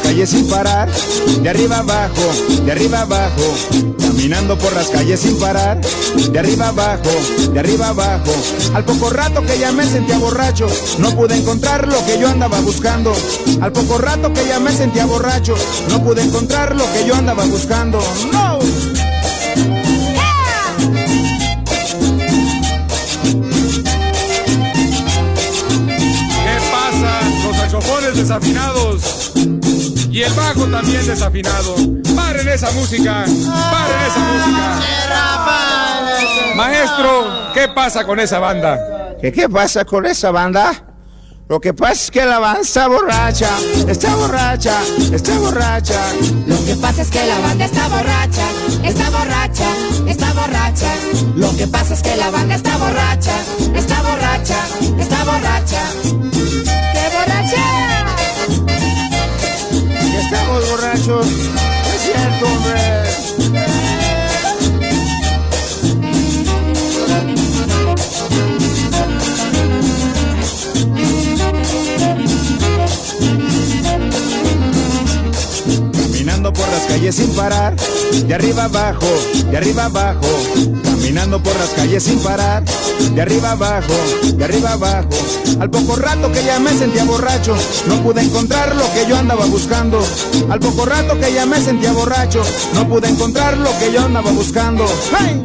Calles sin parar, de arriba abajo, de arriba abajo, caminando por las calles sin parar, de arriba abajo, de arriba abajo. Al poco rato que ya me sentía borracho, no pude encontrar lo que yo andaba buscando. Al poco rato que ya me sentía borracho, no pude encontrar lo que yo andaba buscando. No. Desafinados y el bajo también desafinado. Paren esa música, paren esa música. Maestro, ¿qué pasa con esa banda? ¿Qué, ¿Qué pasa con esa banda? Lo que pasa es que la banda está borracha, está borracha, está borracha. Lo que pasa es que la banda está borracha, está borracha, está borracha. Lo que pasa es que la banda está borracha, está borracha, está borracha. ¡Qué borracha! Es cierto. Caminando por las calles sin parar, de arriba abajo, de arriba abajo. Caminando por las calles sin parar, de arriba abajo, de arriba abajo. Al poco rato que ya me sentía borracho, no pude encontrar lo que yo andaba buscando. Al poco rato que ya me sentía borracho, no pude encontrar lo que yo andaba buscando. ¡Hey!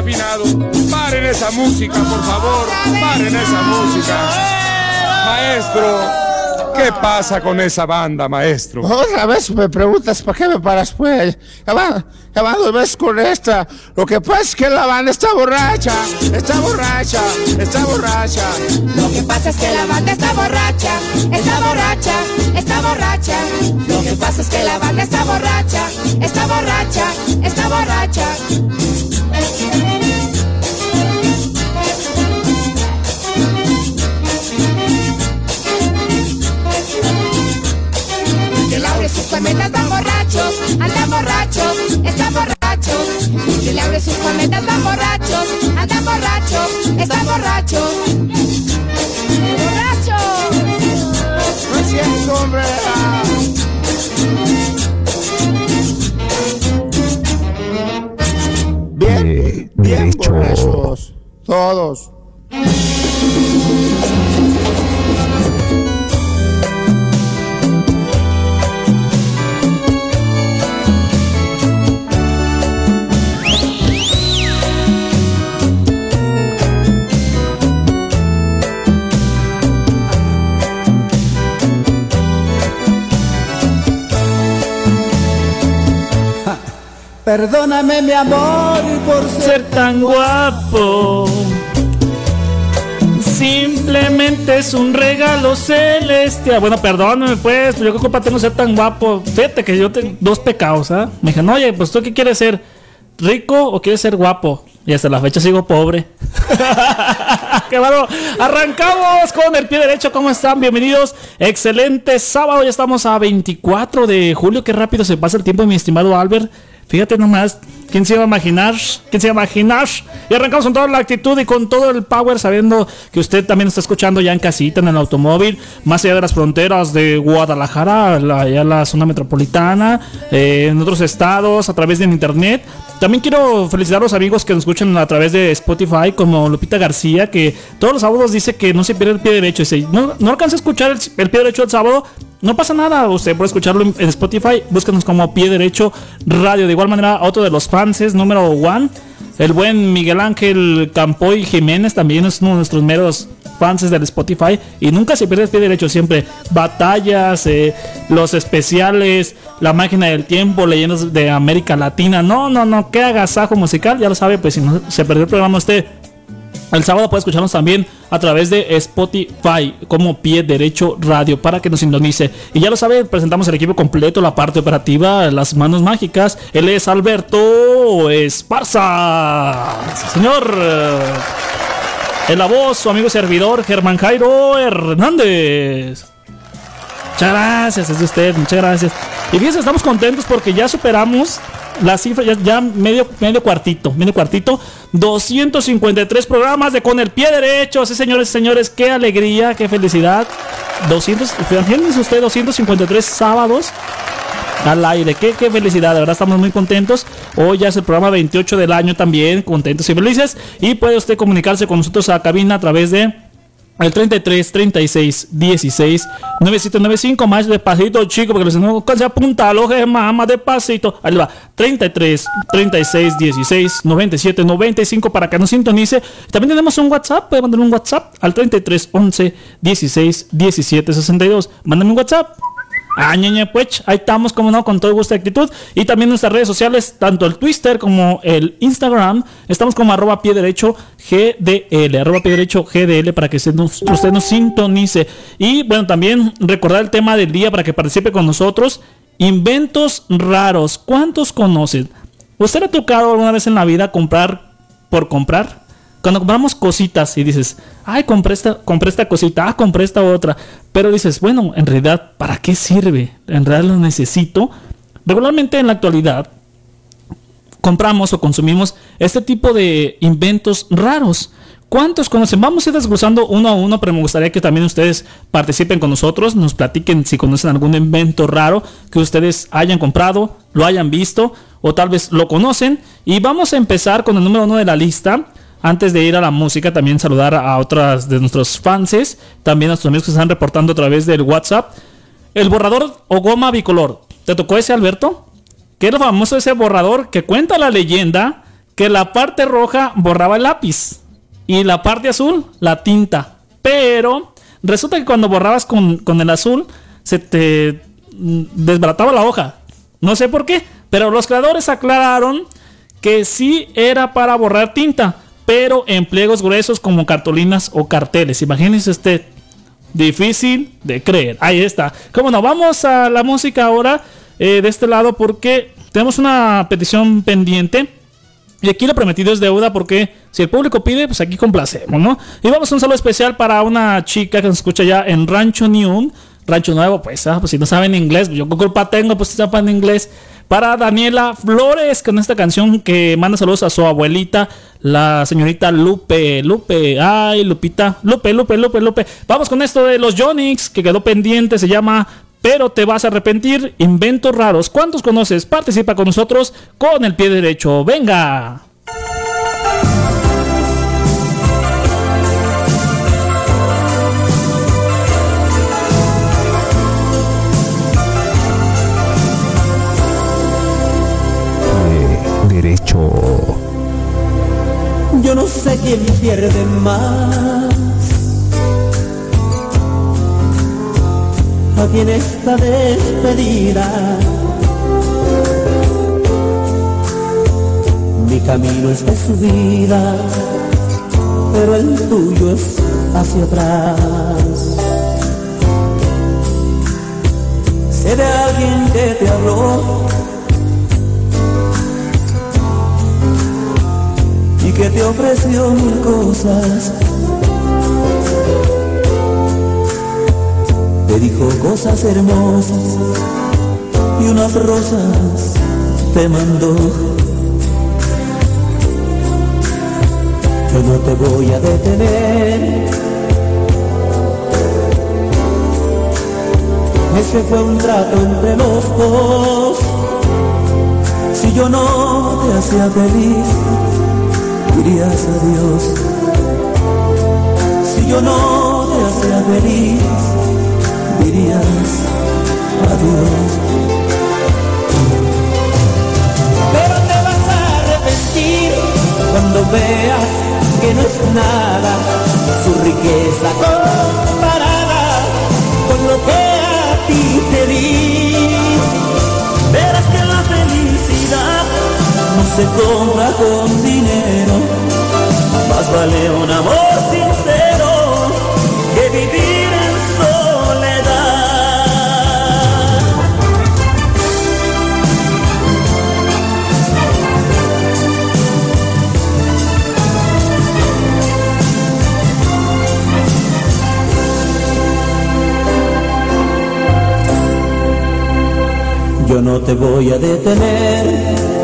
Desafinado. Paren esa música, por favor. Paren esa música. Maestro, ¿qué pasa con esa banda, maestro? Otra vez me preguntas, ¿para qué me paras, pues? Ya va, ya va dos veces con esta. Lo que pasa es que la banda está borracha, está borracha, está borracha. Lo que pasa es que la banda está borracha, está borracha, está borracha. Lo que pasa es que la banda está borracha, está borracha, está borracha. Sus cometas van borrachos, andan borrachos, están borrachos. Que Laura y sus cometas van borrachos, andan borrachos, están borrachos. ¡Borrachos! No es cierto, hombre. Bien, Pie bien borrachos. Todos. Perdóname mi amor por ser tan guapo. Simplemente es un regalo celestial. Bueno, perdóname, pues, yo qué culpa tengo ser tan guapo. Fíjate que yo tengo dos pecados, ¿ah? Me dijeron, oye, pues tú qué quieres ser, rico o quieres ser guapo? Y hasta la fecha sigo pobre. ¡Qué bueno! Arrancamos con el pie derecho. ¿Cómo están? Bienvenidos. Excelente sábado. Ya estamos a 24 de julio. Qué rápido se pasa el tiempo, mi estimado Albert. Fíjate nomás, ¿quién se iba a imaginar? ¿Quién se iba a imaginar? Y arrancamos con toda la actitud y con todo el power, sabiendo que usted también está escuchando ya en casita, en el automóvil, más allá de las fronteras de Guadalajara, la, allá la zona metropolitana, eh, en otros estados, a través del internet. También quiero felicitar a los amigos que nos escuchan a través de Spotify, como Lupita García, que todos los sábados dice que no se pierde el pie derecho. No, no alcanza a escuchar el, el pie derecho el sábado, no pasa nada, usted puede escucharlo en Spotify, búsquenos como Pie Derecho Radio. De igual manera, otro de los fans, número one, El buen Miguel Ángel Campoy Jiménez también es uno de nuestros meros fans del Spotify y nunca se pierde el pie derecho, siempre batallas, eh, los especiales, la máquina del tiempo, leyendas de América Latina. No, no, no, qué agasajo musical, ya lo sabe, pues si no se perdió el programa usted el sábado puede escucharnos también a través de Spotify como Pie Derecho Radio para que nos sintonice. Y ya lo sabe, presentamos el equipo completo, la parte operativa, las manos mágicas. Él es Alberto Esparza. señor. En la voz, su amigo servidor, Germán Jairo Hernández. Muchas gracias, es de usted, muchas gracias. Y fíjense, estamos contentos porque ya superamos la cifra, ya, medio, medio cuartito, medio cuartito. 253 programas de con el pie derecho. Sí, señores y señores, qué alegría, qué felicidad. 200, fíjense usted, 253 sábados al aire. Qué, qué felicidad, de verdad estamos muy contentos. Hoy ya es el programa 28 del año también, contentos y felices. Y puede usted comunicarse con nosotros a cabina a través de el 33 36 16 9795 más despacito chico porque no se apunta al ojo más, más despacito. Ahí va. 33 36 16 97 95 para que nos sintonice. También tenemos un whatsapp puede mandar un whatsapp al 33 11 16 17 62 mándame un whatsapp Ah, pues, ahí estamos, como no, con todo gusto y actitud. Y también nuestras redes sociales, tanto el Twitter como el Instagram, estamos como arroba pie derecho GDL, arroba pie derecho GDL para que usted nos, usted nos sintonice. Y bueno, también recordar el tema del día para que participe con nosotros. Inventos raros, ¿cuántos conocen? ¿Usted le ha tocado alguna vez en la vida comprar por comprar? Cuando compramos cositas y dices, ay, compré esta, compré esta cosita, ah, compré esta otra. Pero dices, bueno, en realidad, ¿para qué sirve? En realidad lo necesito. Regularmente en la actualidad compramos o consumimos este tipo de inventos raros. ¿Cuántos conocen? Vamos a ir desglosando uno a uno, pero me gustaría que también ustedes participen con nosotros, nos platiquen si conocen algún invento raro que ustedes hayan comprado, lo hayan visto o tal vez lo conocen. Y vamos a empezar con el número uno de la lista antes de ir a la música, también saludar a otras de nuestros fans, también a nuestros amigos que están reportando a través del WhatsApp. El borrador o goma bicolor. ¿Te tocó ese, Alberto? Que era famoso ese borrador que cuenta la leyenda que la parte roja borraba el lápiz y la parte azul la tinta. Pero resulta que cuando borrabas con, con el azul se te desbarataba la hoja. No sé por qué, pero los creadores aclararon que sí era para borrar tinta pero en pliegos gruesos como cartulinas o carteles. Imagínense este difícil de creer. Ahí está. Como no, vamos a la música ahora eh, de este lado porque tenemos una petición pendiente. Y aquí lo prometido es deuda porque si el público pide, pues aquí complacemos, ¿no? Y vamos a un saludo especial para una chica que nos escucha ya en Rancho New, Rancho Nuevo, pues, ah, pues si no saben inglés, yo qué culpa tengo, pues si sepan inglés para Daniela Flores con esta canción que manda saludos a su abuelita, la señorita Lupe. Lupe, ay, Lupita, Lupe, Lupe, Lupe, Lupe. Vamos con esto de los Jonix que quedó pendiente, se llama Pero te vas a arrepentir, inventos raros. ¿Cuántos conoces? Participa con nosotros con el pie derecho. Venga. Pierde más. A quien está despedida. Mi camino es de subida, pero el tuyo es hacia atrás. Sé de alguien que te habló que te ofreció mil cosas. Te dijo cosas hermosas y unas rosas te mandó. Yo no te voy a detener. Ese fue un trato entre los dos. Si yo no te hacía feliz, dirías adiós. Si yo no te hacía feliz, dirías adiós. Pero te vas a arrepentir cuando veas que no es nada su riqueza comparada con lo que a ti te no se compra con dinero, más vale un amor sincero que vivir yo no te voy a detener.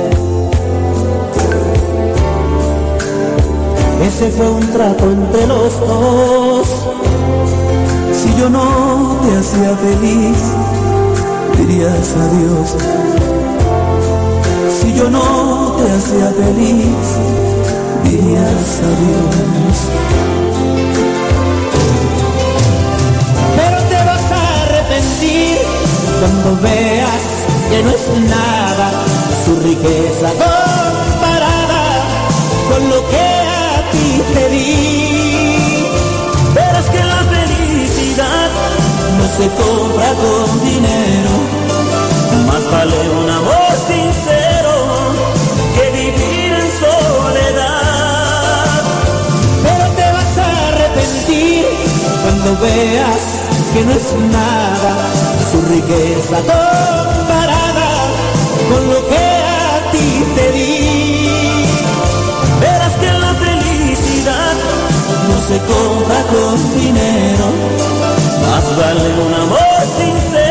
Ese fue un trato entre los dos. Si yo no te hacía feliz, dirías adiós. Si yo no te hacía feliz, dirías adiós. Pero te vas a arrepentir cuando veas que no es nada su riqueza se compra con dinero, más vale un amor sincero que vivir en soledad. Pero te vas a arrepentir cuando veas que no es nada su riqueza con lo que a ti te di. Verás que la felicidad no se compra con dinero, más vale un amor sincero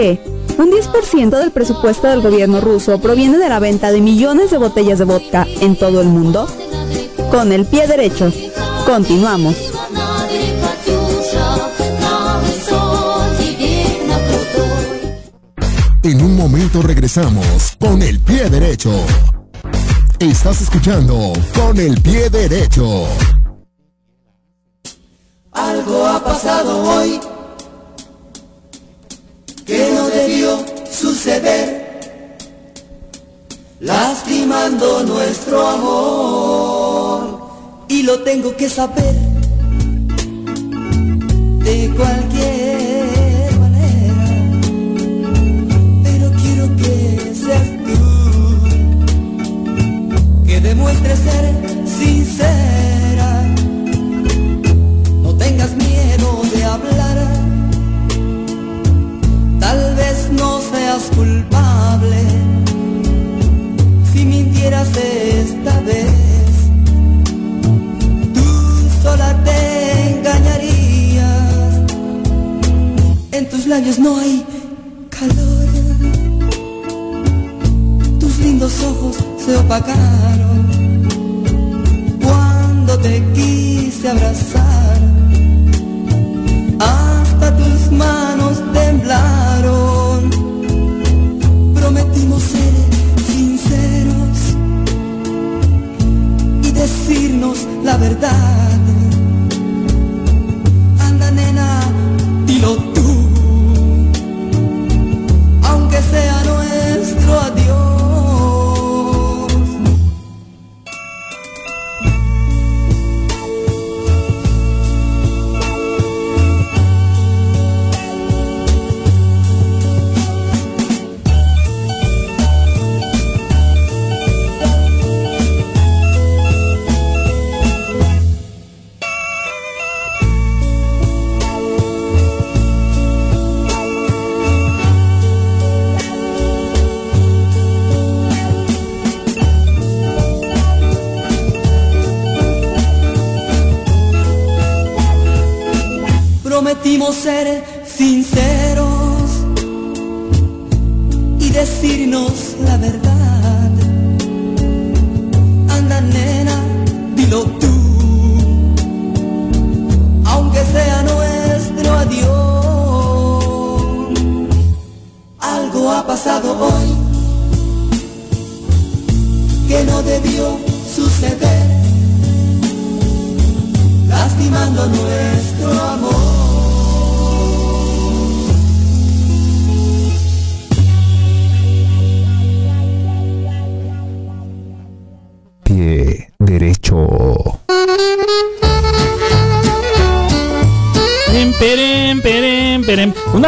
que un 10% del presupuesto del gobierno ruso proviene de la venta de millones de botellas de vodka en todo el mundo? Con el pie derecho. Continuamos. En un momento regresamos con el pie derecho. Estás escuchando con el pie derecho. Algo ha pasado hoy lastimando nuestro amor. Y lo tengo que saber de cualquier seas culpable si mintieras esta vez. Tú sola te engañarías. En tus labios no hay calor. Tus lindos ojos se opacaron cuando te quise abrazar. Hasta tus manos temblaron verdad. Ser sinceros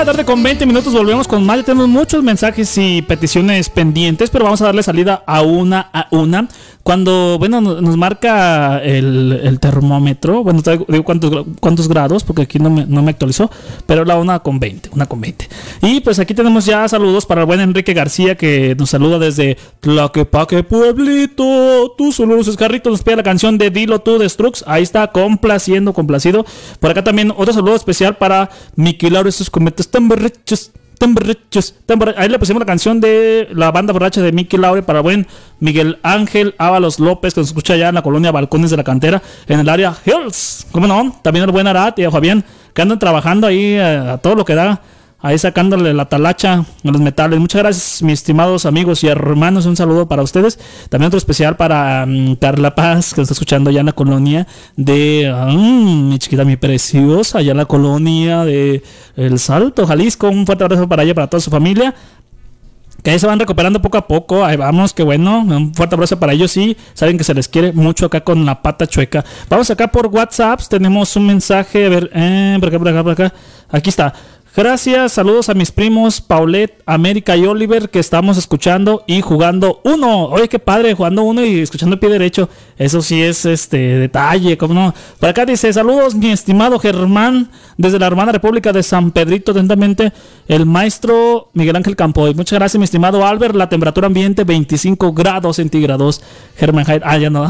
Una tarde con 20 minutos volvemos con más. Ya tenemos muchos mensajes y peticiones pendientes, pero vamos a darle salida a una a una. Cuando, bueno, no- nos marca el, termómetro, bueno, digo cuántos, cuántos grados, porque aquí no me, no me actualizó, pero la una con 20, una con 20. Y pues aquí tenemos ya saludos para el buen Enrique García, que nos saluda desde Tlaquepaque, Pueblito. Tú solo luces carritos, nos pide la canción de Dilo tú de Strux. Ahí está, complaciendo, complacido. Por acá también otro saludo especial para Miki Lauro, esos cometas tan berrechos. Ahí le pusimos la canción de la banda borracha de Mickey Laure para buen Miguel Ángel Ábalos López, que nos escucha allá en la colonia Balcones de la Cantera, en el área Hills. ¿Cómo no? También el buen Arat y a Fabián, que andan trabajando ahí eh, a todo lo que da. Ahí sacándole la talacha a los metales. Muchas gracias, mis estimados amigos y hermanos. Un saludo para ustedes. También otro especial para mm, Carla Paz, que nos está escuchando allá en la colonia de mm, mi chiquita, mi preciosa, allá en la colonia de El Salto, Jalisco. Un fuerte abrazo para ella, para toda su familia. Que ahí se van recuperando poco a poco. Ahí vamos, qué bueno. Un fuerte abrazo para ellos. Sí, saben que se les quiere mucho acá con la pata chueca. Vamos acá por WhatsApp. Tenemos un mensaje. A ver, eh, por acá, por acá, por acá. Aquí está. Gracias, saludos a mis primos Paulette, América y Oliver que estamos escuchando y jugando uno. Oye, qué padre, jugando uno y escuchando el pie derecho. Eso sí es este detalle, ¿cómo no? Por acá dice, saludos mi estimado Germán desde la hermana República de San Pedrito, atentamente el maestro Miguel Ángel Campoy. Muchas gracias mi estimado Albert, la temperatura ambiente 25 grados centígrados. Germán Hyde, ah, ya no.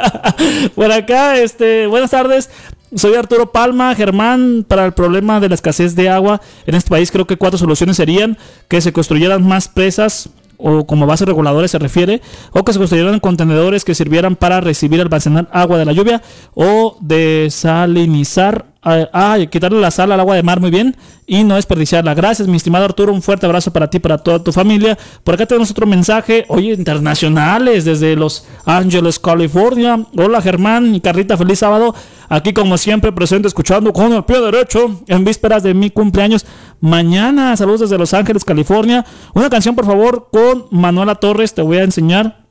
Por acá, este, buenas tardes. Soy Arturo Palma, Germán, para el problema de la escasez de agua en este país creo que cuatro soluciones serían que se construyeran más presas o como bases reguladoras se refiere, o que se construyeran contenedores que sirvieran para recibir almacenar agua de la lluvia o desalinizar, ah, quitarle la sal al agua de mar muy bien y no desperdiciarla. Gracias, mi estimado Arturo, un fuerte abrazo para ti, para toda tu familia. Por acá tenemos otro mensaje, oye, internacionales desde Los Ángeles, California. Hola Germán y Carlita, feliz sábado. Aquí como siempre presente escuchando con el pie derecho en vísperas de mi cumpleaños mañana. Saludos desde Los Ángeles, California. Una canción por favor con Manuela Torres, te voy a enseñar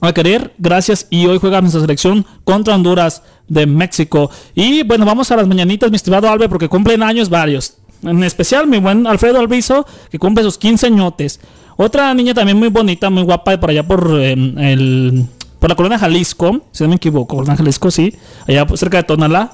a querer, gracias. Y hoy juega nuestra selección contra Honduras de México. Y bueno, vamos a las mañanitas, mi estimado Albert, porque cumplen años varios. En especial mi buen Alfredo Alviso, que cumple sus 15 añotes. Otra niña también muy bonita, muy guapa, por allá por eh, el por la colonia Jalisco, si no me equivoco, colonia Jalisco, sí, allá cerca de Tonalá.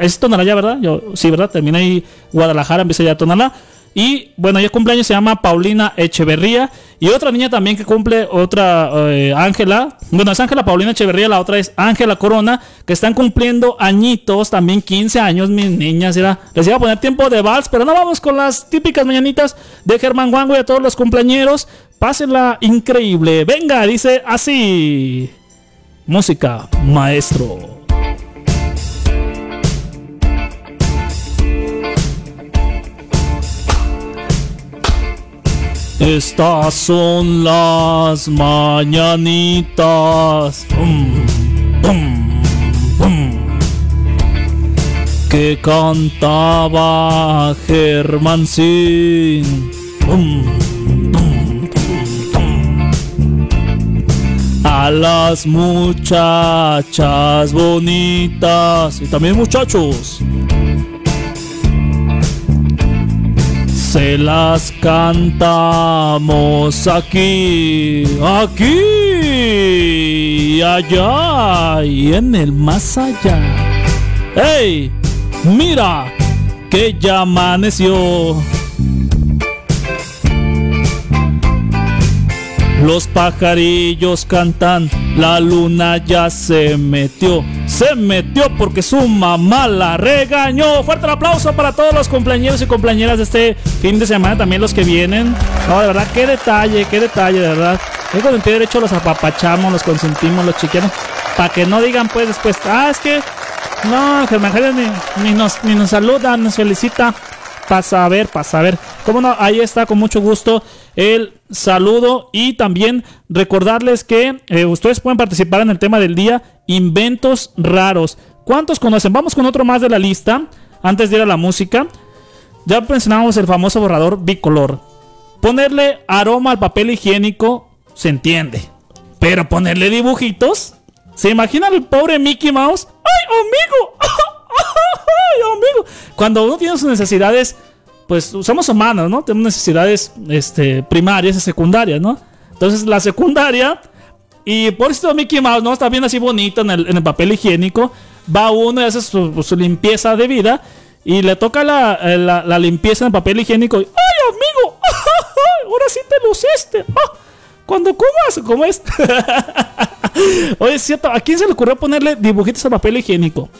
Es Tonalá ya, ¿verdad? Yo, sí, ¿verdad? Termina ahí Guadalajara, empieza ya Tonalá. Y bueno, ella cumpleaños se llama Paulina Echeverría. Y otra niña también que cumple, otra eh, Ángela. bueno, es Ángela Paulina Echeverría, la otra es Ángela Corona, que están cumpliendo añitos, también 15 años, mis niñas. Era, les iba a poner tiempo de vals, pero no vamos con las típicas mañanitas de Germán Wango y a todos los cumpleañeros. Pásenla increíble. Venga, dice así. Música, maestro. Estas son las mañanitas. Pum, pum. Que cantaba pum. A las muchachas bonitas y también muchachos. Se las cantamos aquí, aquí, allá y en el más allá. ¡Ey! Mira que ya amaneció. Los pajarillos cantan, la luna ya se metió. Se metió porque su mamá la regañó. Fuerte el aplauso para todos los compañeros y compañeras de este fin de semana, también los que vienen. No, de verdad, qué detalle, qué detalle, de verdad. Es con pie derecho los apapachamos, los consentimos, los chiqueros. Para que no digan pues después, ah, es que no, Germán ni, ni, nos, ni nos saluda, nos felicita. Pasa a ver, pasa a ver. Cómo no, ahí está, con mucho gusto el saludo y también recordarles que eh, ustedes pueden participar en el tema del día, inventos raros. ¿Cuántos conocen? Vamos con otro más de la lista, antes de ir a la música. Ya mencionábamos el famoso borrador bicolor. Ponerle aroma al papel higiénico se entiende. Pero ponerle dibujitos. ¿Se imaginan el pobre Mickey Mouse? ¡Ay, amigo! ¡Ay, amigo! Cuando uno tiene sus necesidades, pues somos humanos, ¿no? Tenemos necesidades este, primarias y secundarias, ¿no? Entonces la secundaria, y por esto Mickey Mouse, ¿no? Está bien así bonito en el, papel higiénico. Va uno y hace su, limpieza de vida. Y le toca la, la, limpieza en el papel higiénico. ¡Ay, amigo! Ahora sí te luciste. ¡Ah! Cuando comas, ¿cómo es? Oye, es cierto, ¿a quién se le ocurrió ponerle dibujitos al papel higiénico?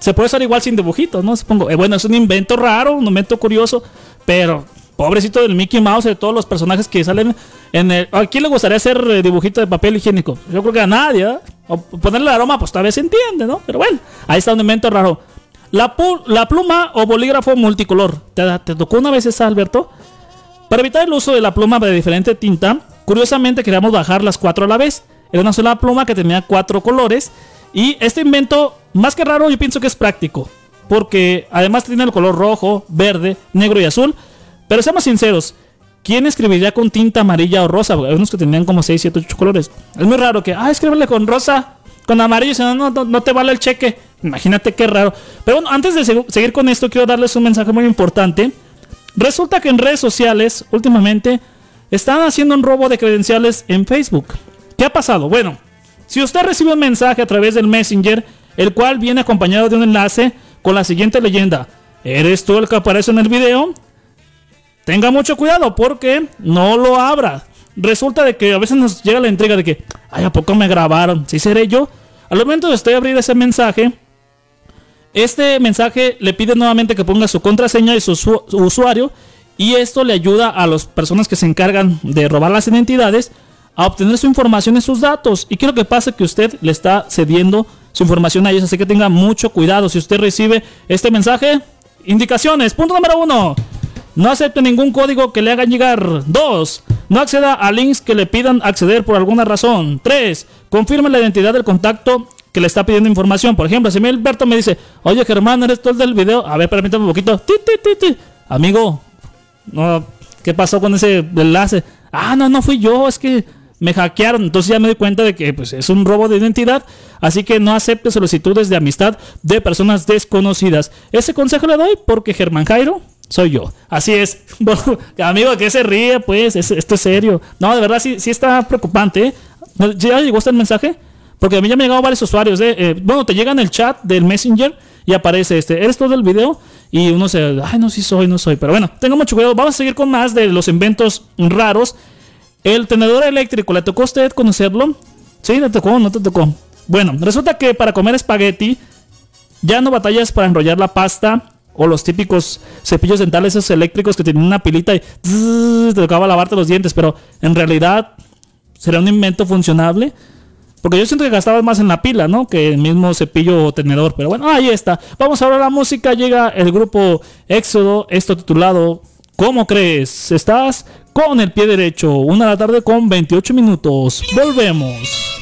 Se puede usar igual sin dibujitos, ¿no? Supongo. Eh, bueno, es un invento raro, un invento curioso, pero pobrecito del Mickey Mouse, de todos los personajes que salen en el... ¿A quién le gustaría hacer eh, dibujito de papel higiénico? Yo creo que a nadie, ¿eh? O ponerle aroma, pues tal vez se entiende, ¿no? Pero bueno, ahí está un invento raro. La, la pluma o bolígrafo multicolor. ¿Te, ¿Te, tocó una vez esa, Alberto? Para evitar el uso de la pluma de diferente tinta, curiosamente queríamos bajar las cuatro a la vez. Era una sola pluma que tenía cuatro colores. Y este invento más que raro, yo pienso que es práctico. Porque además tiene el color rojo, verde, negro y azul. Pero seamos sinceros, ¿quién escribiría con tinta amarilla o rosa? Hay unos que tenían como 6, 7, 8 colores. Es muy raro que, ah, escríbele con rosa, con amarillo, si no, no, no te vale el cheque. Imagínate qué raro. Pero bueno, antes de seguir con esto, quiero darles un mensaje muy importante. Resulta que en redes sociales, últimamente, están haciendo un robo de credenciales en Facebook. ¿Qué ha pasado? Bueno, si usted recibe un mensaje a través del Messenger, el cual viene acompañado de un enlace con la siguiente leyenda. ¿Eres tú el que aparece en el video? Tenga mucho cuidado porque no lo abra. Resulta de que a veces nos llega la intriga de que, ay, ¿a poco me grabaron? ¿Sí seré yo? Al momento de usted abrir ese mensaje, este mensaje le pide nuevamente que ponga su contraseña y su usuario y esto le ayuda a las personas que se encargan de robar las identidades a obtener su información y sus datos. Y quiero que pase que usted le está cediendo su información a ellos, así que tenga mucho cuidado. Si usted recibe este mensaje, indicaciones. Punto número uno. No acepte ningún código que le hagan llegar. 2. No acceda a links que le pidan acceder por alguna razón. 3. Confirme la identidad del contacto que le está pidiendo información. Por ejemplo, si mi Alberto me dice, oye Germán, ¿eres tú el del video? A ver, permítame un poquito. Amigo, ¿qué pasó con ese enlace? Ah, no, no fui yo, es que me hackearon. Entonces ya me doy cuenta de que pues, es un robo de identidad. Así que no acepte solicitudes de amistad de personas desconocidas. Ese consejo le doy porque Germán Jairo soy yo. Así es. amigo, que se ríe, pues, esto es serio. No, de verdad sí, sí está preocupante. ¿eh? ¿Ya llegó este el mensaje? Porque a mí ya me han llegado varios usuarios. ¿eh? Eh, bueno, te llega en el chat del Messenger y aparece este. ¿Eres todo el video? Y uno se. Ay, no, sí soy, no soy. Pero bueno, tengo mucho cuidado. Vamos a seguir con más de los inventos raros el tenedor eléctrico, ¿le tocó a usted conocerlo? Sí, le tocó, no te tocó. Bueno, resulta que para comer espagueti ya no batallas para enrollar la pasta o los típicos cepillos dentales esos eléctricos que tienen una pilita y te tocaba lavarte los dientes, pero en realidad será un invento funcionable. Porque yo siento que gastabas más en la pila, ¿no? Que el mismo cepillo o tenedor. Pero bueno, ahí está. Vamos a ver la música. Llega el grupo Éxodo, esto titulado ¿Cómo crees? Estás con el pie derecho. Una de la tarde con 28 minutos. Volvemos.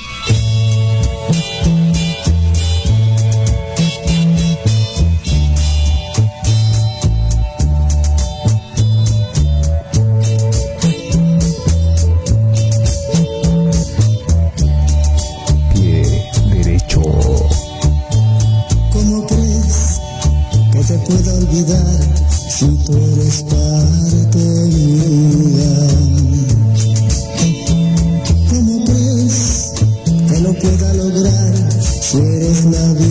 Si tú eres parte mía? pueda lograr si eres la vida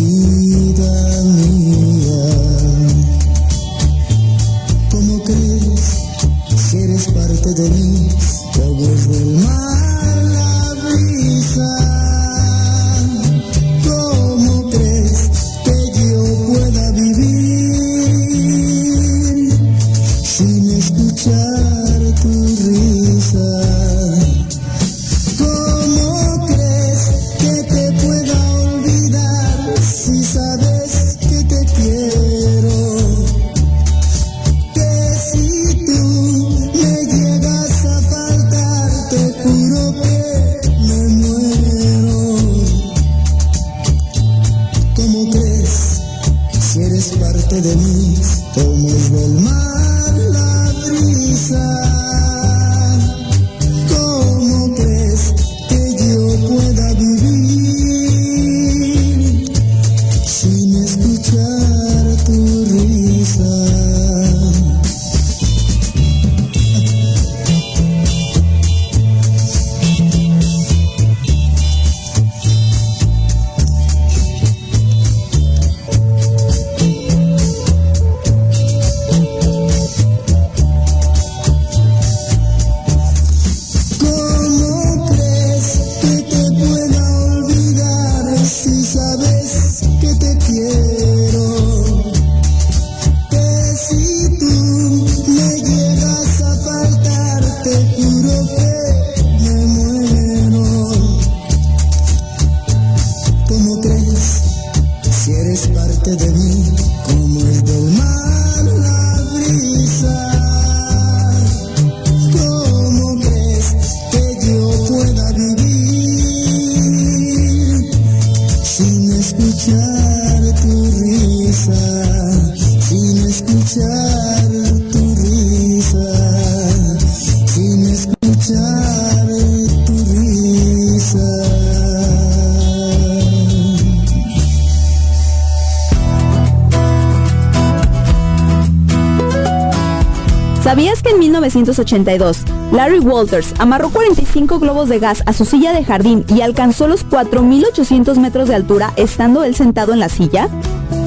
1982 Larry Walters amarró 45 globos de gas a su silla de jardín y alcanzó los 4.800 metros de altura estando él sentado en la silla?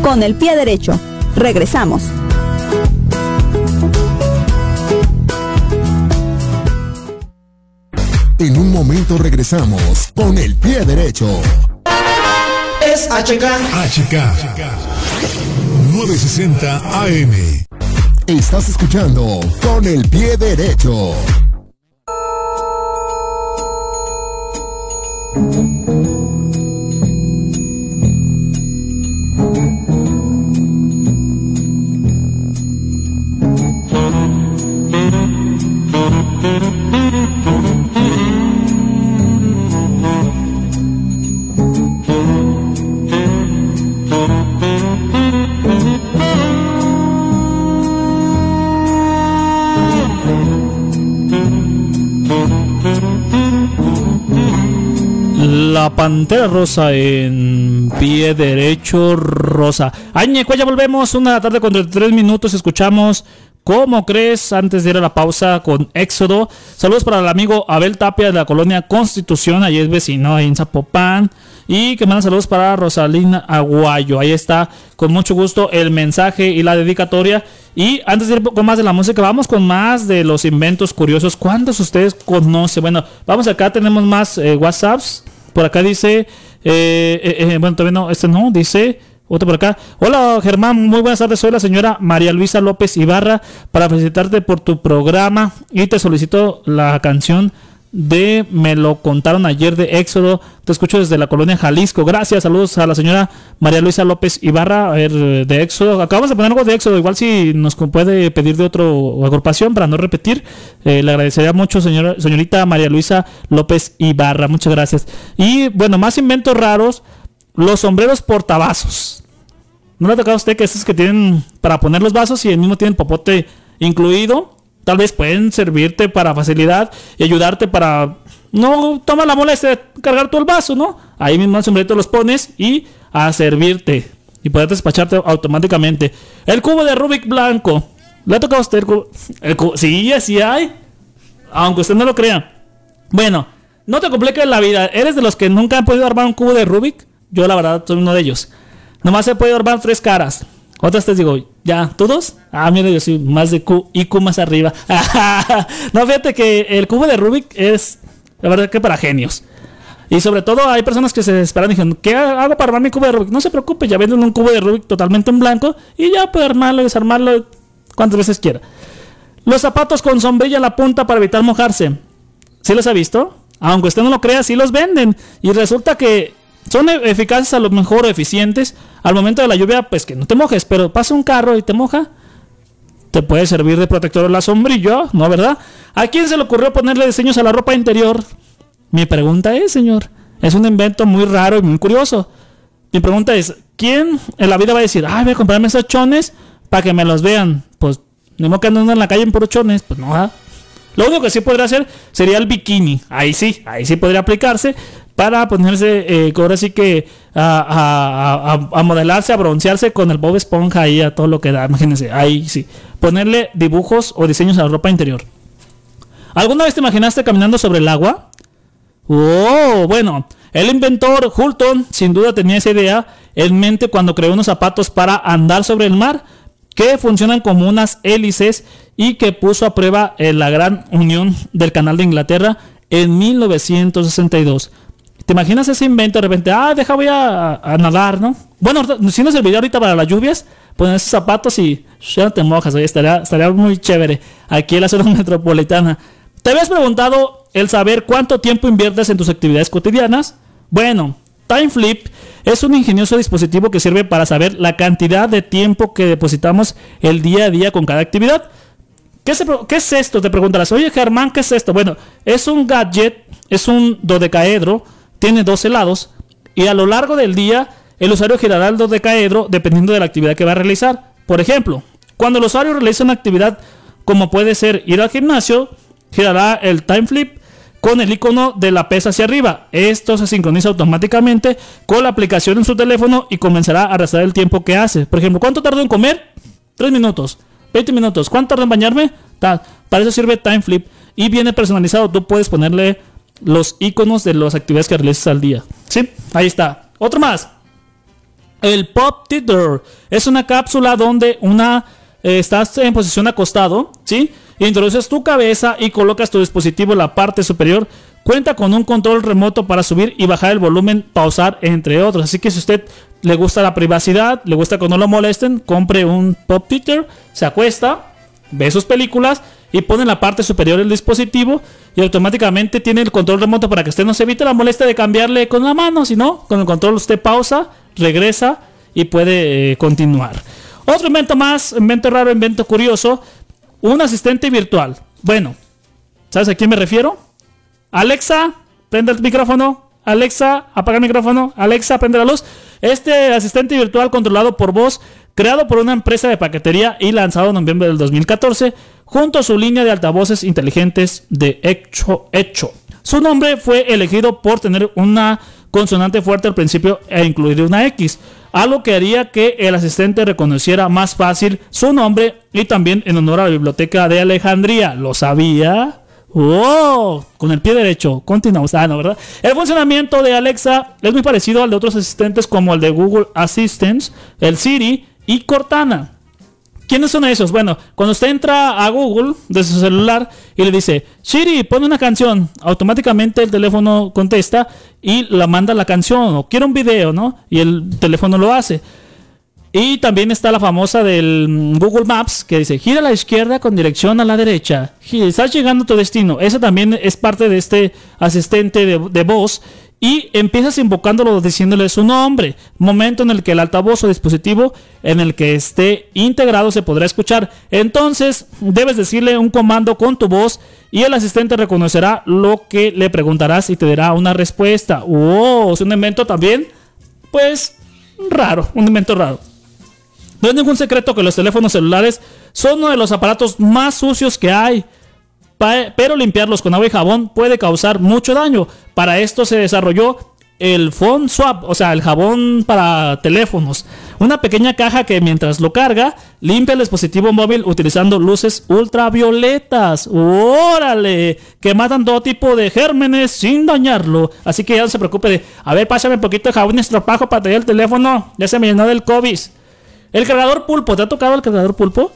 Con el pie derecho. Regresamos. En un momento regresamos con el pie derecho. Es HK. HK 960 AM. Estás escuchando con el pie derecho. Pantera rosa en pie derecho rosa. Añeco, ya volvemos. Una tarde con 33 minutos. Escuchamos ¿Cómo crees? Antes de ir a la pausa con Éxodo. Saludos para el amigo Abel Tapia de la colonia Constitución. Ahí es vecino, ahí en Zapopan. Y que manda saludos para Rosalina Aguayo. Ahí está, con mucho gusto, el mensaje y la dedicatoria. Y antes de ir con más de la música, vamos con más de los inventos curiosos. ¿Cuántos ustedes conocen? Bueno, vamos acá, tenemos más eh, WhatsApps. Por acá dice, eh, eh, eh, bueno, todavía no, este no, dice, otro por acá. Hola Germán, muy buenas tardes, soy la señora María Luisa López Ibarra para felicitarte por tu programa y te solicito la canción de Me lo contaron ayer de Éxodo. Te escucho desde la colonia Jalisco. Gracias, saludos a la señora María Luisa López Ibarra a ver, de Éxodo. Acabamos de poner algo de Éxodo, igual si nos puede pedir de otro agrupación para no repetir. eh, le agradecería mucho, señora, señorita María Luisa López Ibarra. Muchas gracias. Y bueno, más inventos raros, los sombreros portavasos. ¿No le ha tocado a usted que esos que tienen para poner los vasos y el mismo tienen popote incluido? Tal vez pueden servirte para facilidad y ayudarte para no toma la molestia de cargar tú el vaso, ¿no? Ahí mismo el sombrerito los pones y a servirte y poder despacharte automáticamente. El cubo de Rubik blanco. ¿Le ha tocado a usted el cubo? El? Sí, así hay. Aunque usted no lo crea. Bueno, no te compliques la vida. ¿Eres de los que nunca han podido armar un cubo de Rubik? Yo la verdad soy uno de ellos. Nomás he podido armar tres caras. Otras te digo, ¿ya? ¿Todos? Ah, mira, yo soy más de Q, IQ más arriba. no, fíjate que el cubo de Rubik es, la verdad que para genios. Y sobre todo hay personas que se desesperan y dicen, ¿qué hago para armar mi cubo de Rubik? No se preocupe, ya venden un cubo de Rubik totalmente en blanco y ya puede armarlo y desarmarlo cuantas veces quiera. Los zapatos con sombrilla en la punta para evitar mojarse. ¿Sí los ha visto? Aunque usted no lo crea, sí los venden. Y resulta que son e- eficaces a lo mejor, eficientes. Al momento de la lluvia, pues que no te mojes, pero pasa un carro y te moja. Te puede servir de protector la sombrilla, ¿no, verdad? ¿A quién se le ocurrió ponerle diseños a la ropa interior? Mi pregunta es, señor, es un invento muy raro y muy curioso. Mi pregunta es, ¿quién en la vida va a decir, ay, voy a comprarme esos chones para que me los vean? Pues, ni modo que en la calle en puros chones, pues no, ¿verdad? Lo único que sí podría hacer sería el bikini. Ahí sí, ahí sí podría aplicarse para ponerse, eh, ahora sí que a, a- a- modelarse, a broncearse con el Bob Esponja ahí a todo lo que da. Imagínense, ahí sí. Ponerle dibujos o diseños a la ropa interior. ¿Alguna vez te imaginaste caminando sobre el agua? Oh, bueno, el inventor Hulton sin duda tenía esa idea en mente cuando creó unos zapatos para andar sobre el mar que funcionan como unas hélices y que puso a prueba en la gran unión del canal de Inglaterra en 1962. ¿Te imaginas ese invento de repente? Ah, deja, voy a, a nadar, ¿no? Bueno, si nos serviría ahorita para las lluvias, poner esos zapatos y ya no te mojas, oye, estaría, estaría muy chévere aquí en la zona metropolitana. ¿Te habías preguntado el saber cuánto tiempo inviertes en tus actividades cotidianas? Bueno, TimeFlip es un ingenioso dispositivo que sirve para saber la cantidad de tiempo que depositamos el día a día con cada actividad. ¿Qué, se pro- qué es esto? Te preguntarás. Oye, Germán, ¿qué es esto? Bueno, es un gadget, es un dodecaedro, tiene 12 lados y a lo largo del día el usuario girará el dodecaedro dependiendo de la actividad que va a realizar. Por ejemplo, cuando el usuario realiza una actividad como puede ser ir al gimnasio, girará el time flip con el icono de la pesa hacia arriba. Esto se sincroniza automáticamente con la aplicación en su teléfono y comenzará a restar el tiempo que hace. Por ejemplo, ¿cuánto tardo en comer? 3 minutos. 20 minutos. ¿Cuánto tardo en bañarme? Para eso sirve Time Flip. Y viene personalizado. Tú puedes ponerle los iconos de las actividades que realizas al día. ¿Sí? Ahí está. Otro más. El Pop Titter es una cápsula donde una eh, estás en posición acostado, ¿sí? Introduces tu cabeza y colocas tu dispositivo en la parte superior. Cuenta con un control remoto para subir y bajar el volumen, pausar, entre otros. Así que si usted le gusta la privacidad, le gusta que no lo molesten, compre un Pop Titter, se acuesta, ve sus películas y pone en la parte superior el dispositivo y automáticamente tiene el control remoto para que usted no se evite la molestia de cambiarle con la mano, sino con el control usted pausa, regresa y puede eh, continuar. Otro invento más, invento raro, invento curioso, un asistente virtual. Bueno, ¿sabes a quién me refiero? Alexa, prende el micrófono. Alexa, apaga el micrófono. Alexa, prende la luz. Este asistente virtual controlado por voz, creado por una empresa de paquetería y lanzado en noviembre del 2014, junto a su línea de altavoces inteligentes de Echo. Echo. Su nombre fue elegido por tener una consonante fuerte al principio e incluir una X, algo que haría que el asistente reconociera más fácil su nombre y también en honor a la biblioteca de Alejandría. ¿Lo sabía? ¡Oh! Con el pie derecho. Continuamos. Ah, no, ¿verdad? El funcionamiento de Alexa es muy parecido al de otros asistentes como el de Google Assistant, el Siri y Cortana. ¿Quiénes son esos? Bueno, cuando usted entra a Google desde su celular y le dice, Siri, pone una canción, automáticamente el teléfono contesta y la manda la canción o quiere un video, ¿no? Y el teléfono lo hace. Y también está la famosa del Google Maps que dice gira a la izquierda con dirección a la derecha. Estás llegando a tu destino. Esa también es parte de este asistente de voz. Y empiezas invocándolo diciéndole su nombre. Momento en el que el altavoz o dispositivo en el que esté integrado se podrá escuchar. Entonces debes decirle un comando con tu voz y el asistente reconocerá lo que le preguntarás y te dará una respuesta. ¡Oh! Es un invento también. Pues raro. Un invento raro. No es ningún secreto que los teléfonos celulares son uno de los aparatos más sucios que hay. Pero limpiarlos con agua y jabón puede causar mucho daño. Para esto se desarrolló el Phone Swap, o sea, el jabón para teléfonos. Una pequeña caja que mientras lo carga, limpia el dispositivo móvil utilizando luces ultravioletas. ¡Órale! Que matan todo tipo de gérmenes sin dañarlo. Así que ya no se preocupe de, a ver, pásame un poquito de jabón estropajo para tener el teléfono. Ya se me llenó del COVID. El cargador pulpo, ¿te ha tocado el cargador pulpo?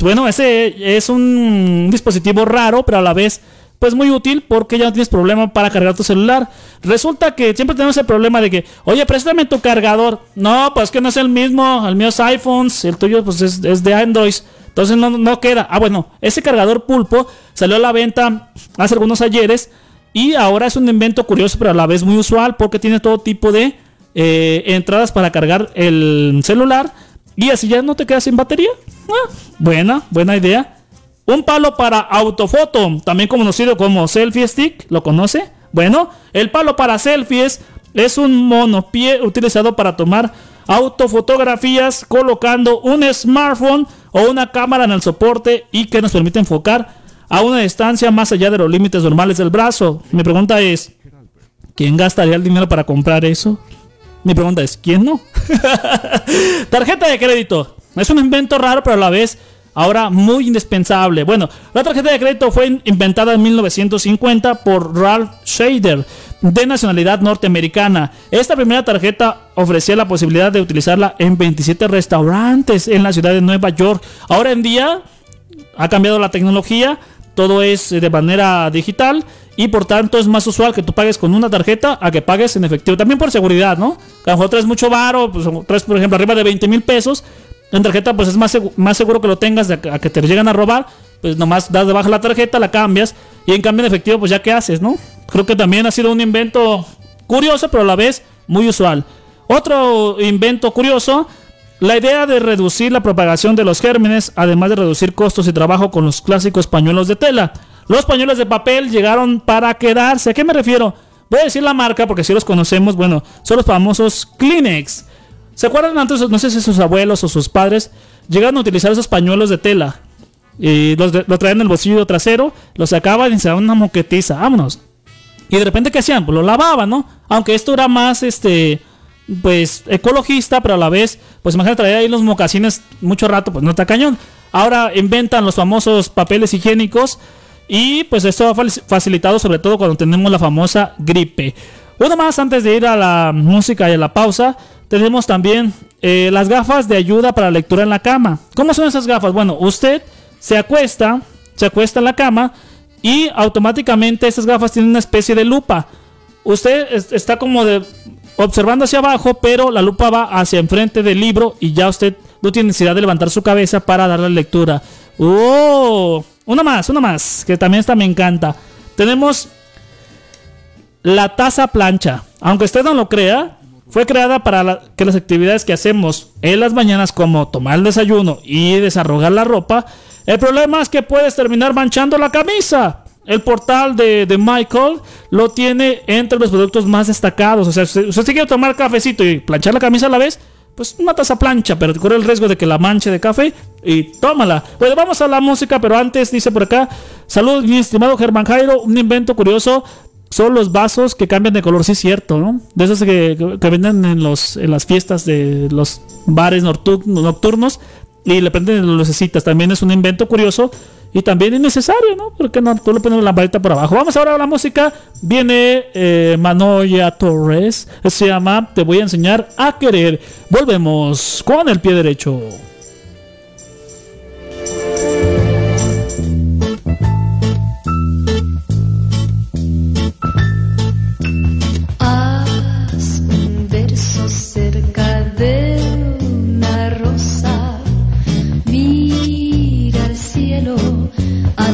Bueno, ese es un dispositivo raro, pero a la vez pues muy útil porque ya no tienes problema para cargar tu celular. Resulta que siempre tenemos el problema de que, oye, préstame tu cargador. No, pues que no es el mismo, el mío es iPhones, el tuyo pues es, de Android. Entonces no, no queda. Ah, bueno, ese cargador pulpo salió a la venta hace algunos ayeres y ahora es un invento curioso, pero a la vez muy usual porque tiene todo tipo de eh, entradas para cargar el celular y así ya no te quedas sin batería. Ah, buena, buena idea. Un palo para autofoto, también conocido como selfie stick, ¿lo conoce? Bueno, el palo para selfies es un monopié utilizado para tomar autofotografías colocando un smartphone o una cámara en el soporte y que nos permite enfocar a una distancia más allá de los límites normales del brazo. Mi pregunta es, ¿quién gastaría el dinero para comprar eso? Mi pregunta es, ¿quién no? tarjeta de crédito. Es un invento raro, pero a la vez ahora muy indispensable. Bueno, la tarjeta de crédito fue inventada en 1950 por Ralph Shader, de nacionalidad norteamericana. Esta primera tarjeta ofrecía la posibilidad de utilizarla en 27 restaurantes en la ciudad de Nueva York. Ahora en día ha cambiado la tecnología, todo es eh, de manera digital y por tanto es más usual que tú pagues con una tarjeta a que pagues en efectivo. También por seguridad, ¿no? A lo mejor traes mucho varo, pues traes por ejemplo arriba de 20 mil pesos. En tarjeta pues es más, más seguro que lo tengas de a, que te llegan a robar. Pues nomás das de baja la tarjeta, la cambias Y en cambio en efectivo, pues ya qué haces, ¿no? Creo que también ha sido un invento curioso, pero a la vez muy usual. Otro invento curioso, la idea de reducir la propagación de los gérmenes, además de reducir costos y trabajo con los clásicos pañuelos de tela. Los pañuelos de papel llegaron para quedarse. ¿A qué me refiero? Voy a decir la marca porque si los conocemos, bueno, son los famosos Kleenex. ¿Se acuerdan antes, no sé si sus abuelos o sus padres llegaron a utilizar esos pañuelos de tela? Y los, traían en el bolsillo trasero, los sacaban y se daban una moquetiza, vámonos. Y de repente, ¿qué hacían? Pues lo lavaban, ¿no? Aunque esto era más, este, pues, ecologista, pero a la vez, pues imagínate traer ahí los mocasines mucho rato, pues no está cañón. Ahora inventan los famosos papeles higiénicos y pues esto ha facilitado sobre todo cuando tenemos la famosa gripe. Uno más antes de ir a la música y a la pausa, tenemos también eh, las gafas de ayuda para lectura en la cama. ¿Cómo son esas gafas? Bueno, usted se acuesta, se acuesta en la cama y automáticamente esas gafas tienen una especie de lupa. Usted es- está como de observando hacia abajo, pero la lupa va hacia enfrente del libro y ya usted no tiene necesidad de levantar su cabeza para darle lectura. ¡Oh! Una más, una más, que también esta me encanta. Tenemos la taza plancha. Aunque usted no lo crea, fue creada para que las actividades que hacemos en las mañanas, como tomar el desayuno y desarrugar la ropa, el problema es que puedes terminar manchando la camisa. El portal de, de Michael lo tiene entre los productos más destacados. O sea, si usted quiere tomar cafecito y planchar la camisa a la vez, pues una taza plancha, pero corre el riesgo de que la manche de café y tómala. Bueno, vamos a la música, pero antes dice por acá, saludos mi estimado Germán Jairo, un invento curioso son los vasos que cambian de color, sí es cierto, ¿no? De esos que, que- venden en, los, en las fiestas de los bares noctu- nocturnos y le prenden las lucecitas. También es un invento curioso y también innecesario, ¿no? Porque no, tú le pones la lamparita por abajo. Vamos ahora a la música. Viene eh, Manoya Torres. Se llama Te voy a enseñar a querer. Volvemos con el pie derecho.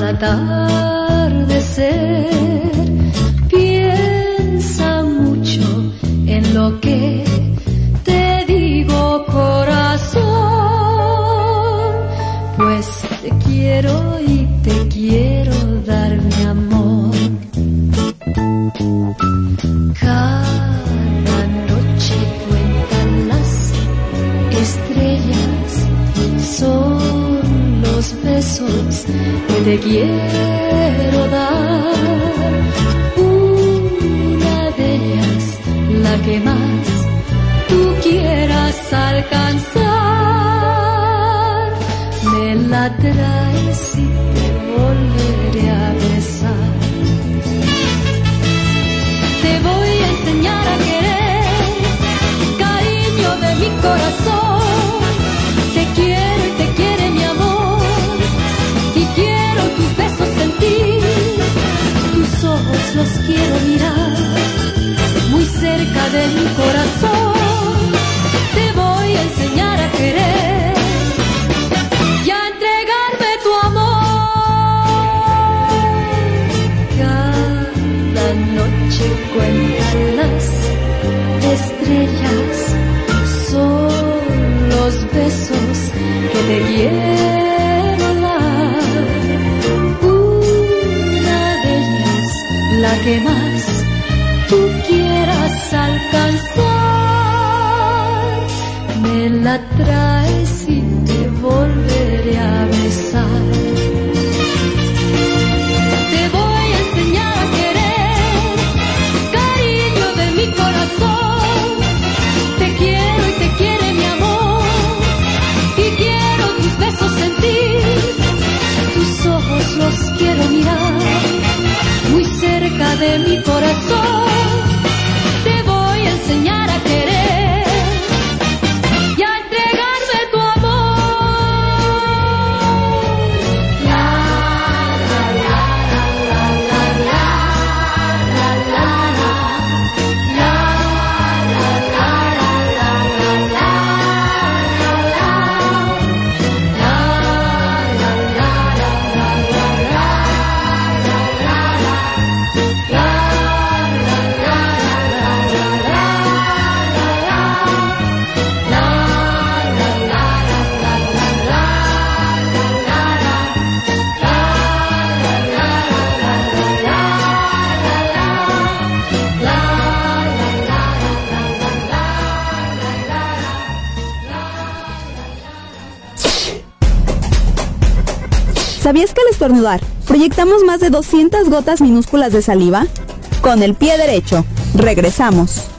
Atardecer. Piensa mucho en lo que te digo, corazón. Pues te quiero y te quiero dar mi amor. Besos que te quiero dar. Una de ellas, la que más tú quieras alcanzar, me la traes de mi corazón. Te voy a enseñar a querer. Y a entregarme tu amor. Cada noche cuentan las estrellas, son los besos que te quiero dar. Una de ellas, la que más me la traes y te volveré a besar. Te voy a enseñar a querer, cariño de mi corazón. Te quiero y te quiere mi amor. Y quiero tus besos sentir. Tus ojos los quiero mirar. Muy cerca de mi corazón. Querer. Estornudar, proyectamos más de 200 gotas minúsculas de saliva? Con el pie derecho. Regresamos.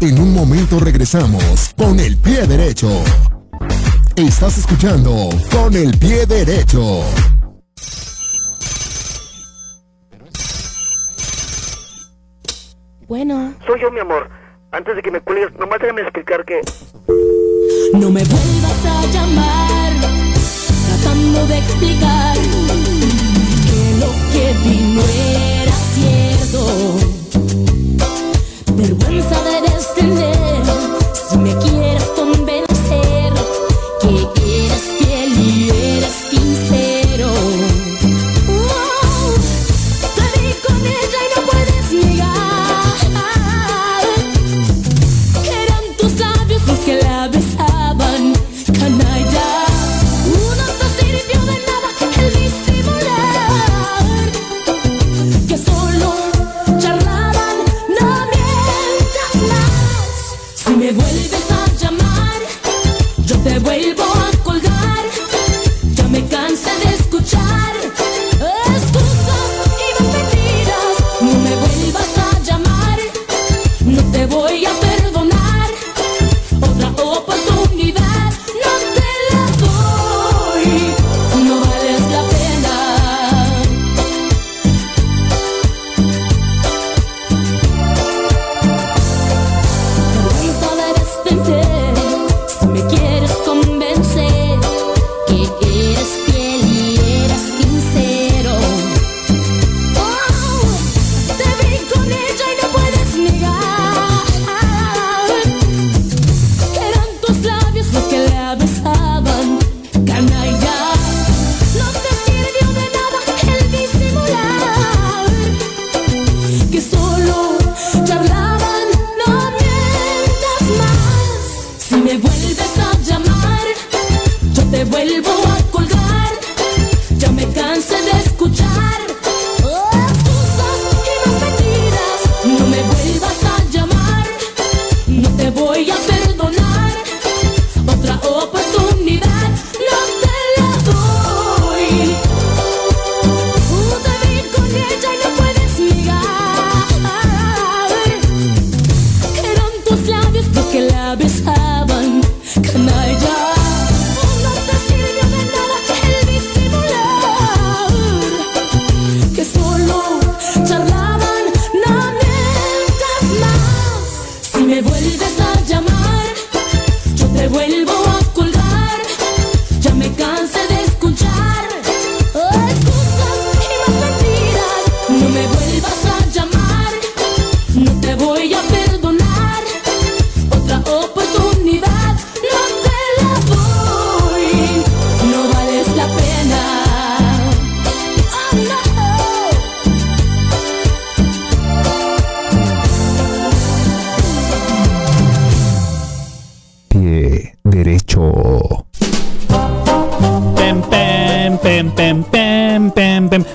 En un momento regresamos con el pie derecho. Estás escuchando con el pie derecho. Bueno. Soy yo, mi amor. Antes de que me cuelgues, nomás déjame explicar que... No me vuelvas a llamar tratando de explicar que lo que vi no era cierto. Vergüenza debes tener si me quieres convencer que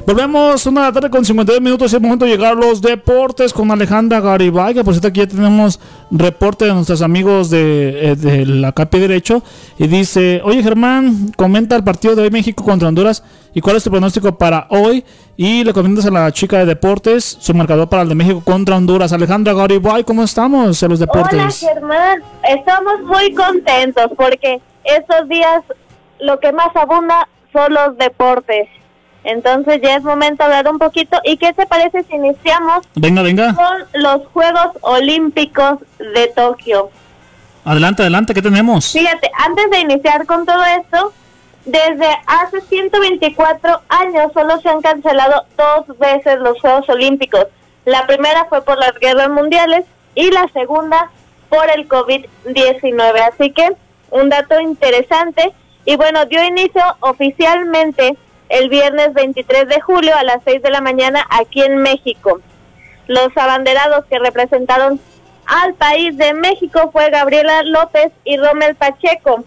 Volvemos una de la tarde con 52 minutos. Es momento de llegar a los deportes con Alejandra Garibay. Que por cierto, aquí ya tenemos reporte de nuestros amigos de, eh, de la CAPI Derecho. Y dice: Oye, Germán, comenta el partido de hoy México contra Honduras. ¿Y cuál es tu pronóstico para hoy? Y le comentas a la chica de deportes su marcador para el de México contra Honduras. Alejandra Garibay, ¿cómo estamos en los Hola deportes? Germán, estamos muy contentos porque estos días lo que más abunda son los deportes. Entonces ya es momento de hablar un poquito. ¿Y qué te parece si iniciamos Venga, venga. con los Juegos Olímpicos de Tokio? Adelante, adelante, ¿qué tenemos? Fíjate, antes de iniciar con todo esto, desde hace 124 años solo se han cancelado dos veces los Juegos Olímpicos. La primera fue por las guerras mundiales y la segunda por el COVID-19. Así que un dato interesante. Y bueno, dio inicio oficialmente el viernes 23 de julio a las 6 de la mañana aquí en México. Los abanderados que representaron al país de México fue Gabriela López y Rommel Pacheco.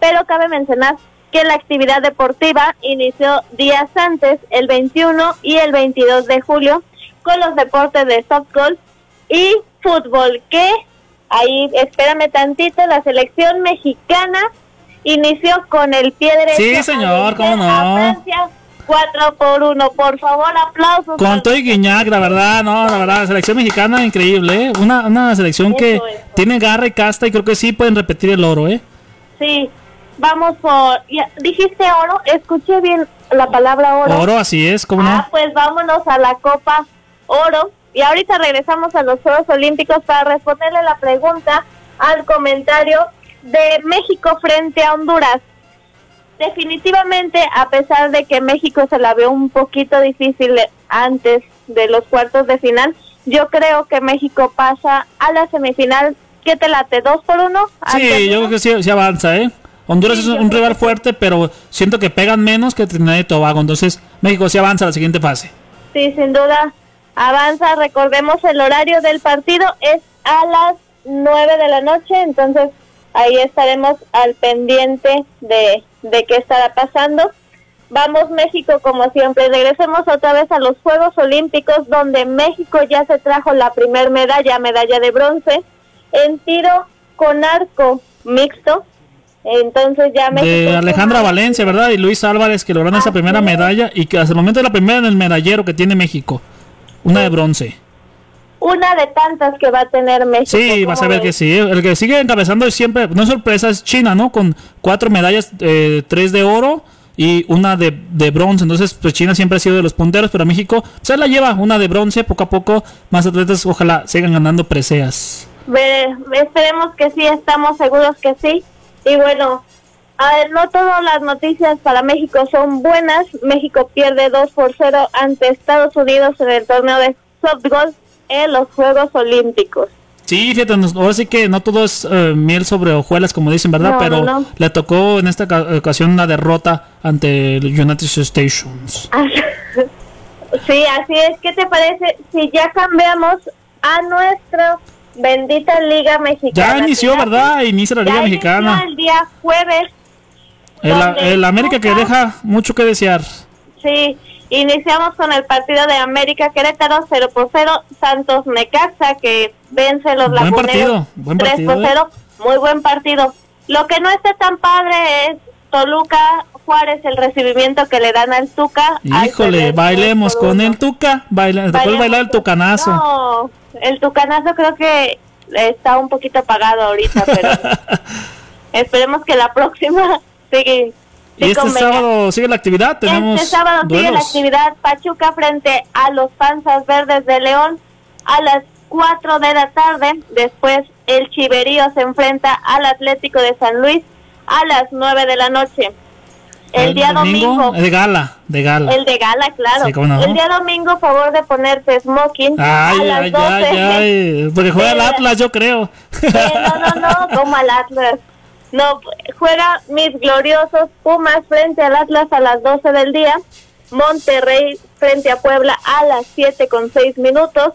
Pero cabe mencionar que la actividad deportiva inició días antes, el 21 y el 22 de julio, con los deportes de softball y fútbol, que ahí espérame tantito, la selección mexicana inició con el pie derecho. Sí, señor, cómo no. Francia, 4 por 1. Por favor, aplausos. Con todo y Guiñac, la verdad, no, la verdad, la selección mexicana increíble, ¿eh? Una, una selección que eso. tiene garra y casta y creo que sí pueden repetir el oro, ¿eh? Sí, vamos por... ya, ¿Dijiste oro? Escuché bien la palabra oro. Oro, así es, ¿cómo Ah, no? pues vámonos a la Copa Oro. Y ahorita regresamos a los Juegos Olímpicos para responderle la pregunta al comentario de México frente a Honduras. Definitivamente, a pesar de que México se la vio un poquito difícil antes de los cuartos de final, yo creo que México pasa a la semifinal. ¿Qué te late? ¿Dos por uno? Sí, yo creo que sí, sí avanza, ¿eh? Honduras es un, un rival fuerte, pero siento que pegan menos que Trinidad y Tobago, entonces México sí avanza a la siguiente fase. Sí, sin duda avanza. Recordemos el horario del partido es a las 9 de la noche, entonces ahí estaremos al pendiente de, de qué estará pasando. Vamos México como siempre. Regresemos otra vez a los Juegos Olímpicos donde México ya se trajo la primer medalla, medalla de bronce, en tiro con arco mixto. Entonces ya México... De Alejandra Valencia, ¿verdad? Y Luis Álvarez que lograron esa primera medalla y que hasta el momento es la primera en el medallero que tiene México. Una de bronce. Una de tantas que va a tener México. Sí, vas a ¿cómo ver que sí. El que sigue encabezando siempre, no es sorpresa, es China, ¿no? Con cuatro medallas, eh, tres de oro y una de, de bronce. Entonces, pues China siempre ha sido de los punteros, pero México se la lleva una de bronce. Poco a poco, más atletas, ojalá sigan ganando preseas. Ve- esperemos que sí, estamos seguros que sí. Y bueno, a ver, no todas las noticias para México son buenas. México pierde 2 por 0 ante Estados Unidos en el torneo de softball en los Juegos Olímpicos. Sí, fíjate, ahora sí que no todo es eh, miel sobre hojuelas, como dicen, ¿verdad? No, pero no, no. le tocó en esta ca- ocasión una derrota ante el United Stations. sí, así es. ¿Qué te parece si ya cambiamos a nuestra bendita Liga Mexicana? Ya inició, ¿verdad? Inicia la Liga Mexicana. el día jueves El, América que deja mucho que desear. Sí, iniciamos con el partido de América Querétaro 0 por 0, Santos Necaxa que vence los Buen laguneros partido, buen 3 partido, por ¿eh? 0, muy buen partido. Lo que no está tan padre es Toluca Juárez, el recibimiento que le dan al Tuca. Híjole, bailemos con el Tuca. Baila, ¿Te puedes bailar el Tucanazo? No, el Tucanazo creo que está un poquito apagado ahorita, pero esperemos que la próxima sigue. Y este sábado sigue la actividad. Tenemos Este sábado sigue la actividad Pachuca frente a los Panzas Verdes de León a las 4 de la tarde. Después el Chiverío se enfrenta al Atlético de San Luis a las 9 de la noche. El, día domingo, De gala, de gala. el de gala, claro. Sí, cómo no. El día domingo, favor de ponerte smoking Ay, a las ay, 12. ay, ay. Porque juega el Sí, Atlas, yo creo. Sí, no, no, no, como al Atlas. No, juega mis gloriosos Pumas frente al Atlas a las 12 del día. Monterrey frente a Puebla a las 7 con 6 minutos.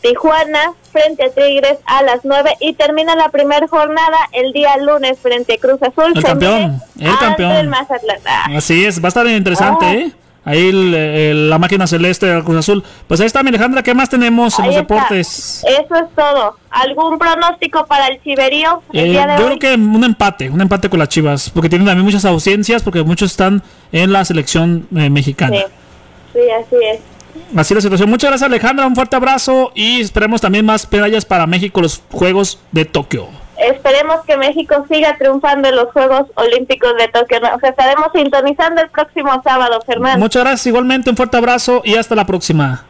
Tijuana frente a Tigres a las 9 y termina la primera jornada el día lunes frente a Cruz Azul. El campeón, el campeón. el Mazatlán. Ah, Así es, va a estar interesante, Ah. ¿eh? Ahí el- el- la máquina celeste del Cruz Azul. Pues ahí está, mi Alejandra. ¿Qué más tenemos en los está. deportes? Eso es todo. ¿Algún pronóstico para el Chiverío el Eh, día de yo hoy? creo que un empate, un empate con las Chivas, porque tienen también muchas ausencias, porque muchos están en la selección eh, mexicana. Sí, sí, así es. Así es la situación. Muchas gracias Alejandra, un fuerte abrazo y esperemos también más medallas para México los Juegos de Tokio. Esperemos que México siga triunfando en los Juegos Olímpicos de Tokio. Nos estaremos sintonizando el próximo sábado, Fernando. Muchas gracias igualmente, un fuerte abrazo y hasta la próxima.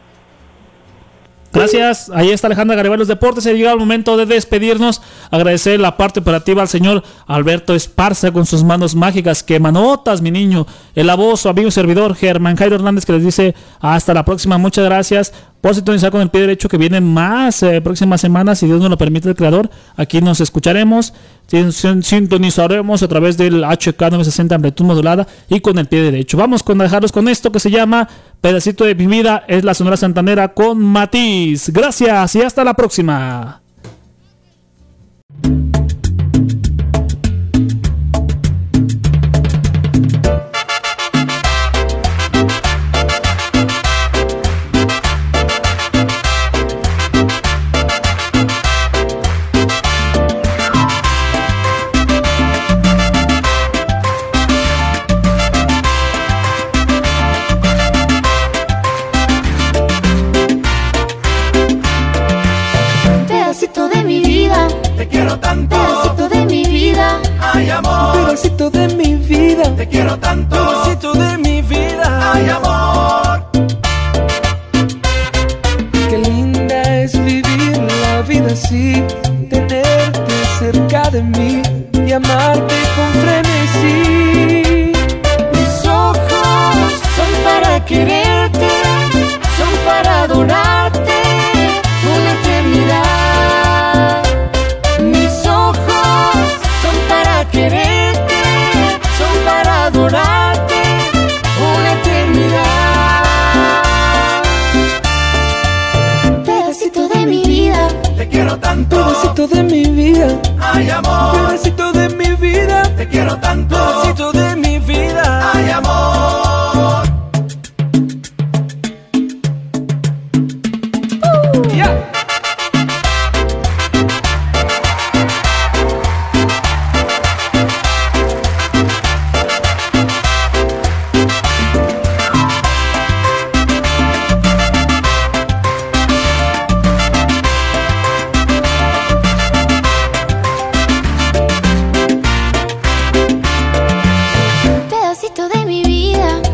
Gracias, ahí está Alejandra Garibay los deportes. Ha llegado el momento de despedirnos. Agradecer la parte operativa al señor Alberto Esparza con sus manos mágicas. Que manotas, mi niño. El voz, su amigo y servidor Germán Jairo Hernández que les dice hasta la próxima. Muchas gracias por sintonizar con el pie derecho que viene más eh, próximas semanas. Si Dios nos lo permite, el creador. Aquí nos escucharemos. sin- sin- Sintonizaremos a través del HK960 amplitud modulada y con el pie derecho. Vamos con dejarlos con esto que se llama Pedacito de mi vida. Es la Sonora Santanera con Matiz. Gracias y hasta la próxima.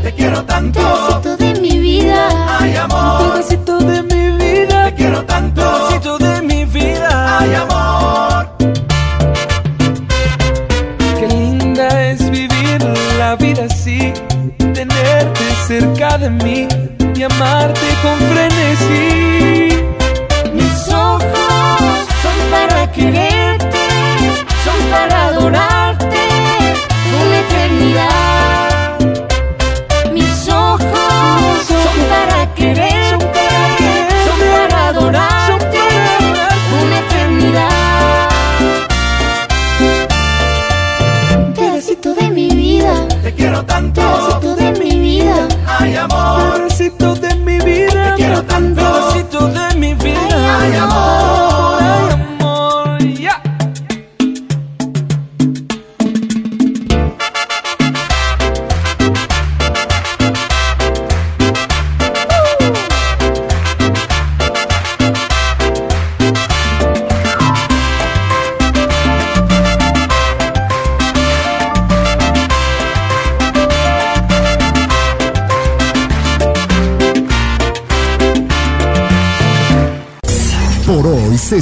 Te quiero tanto. Tú de mi vida. Ay, amor. Tú de mi vida.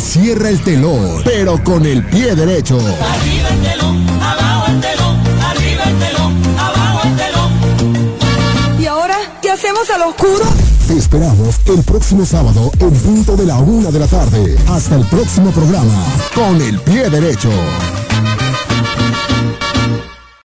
Cierra el telón, pero con el pie derecho. Arriba el telón, abajo el telón, arriba el telón, abajo el telón. ¿Y ahora qué hacemos al oscuro? Te esperamos el próximo sábado en punto de la una de la tarde. Hasta el próximo programa, con el pie derecho.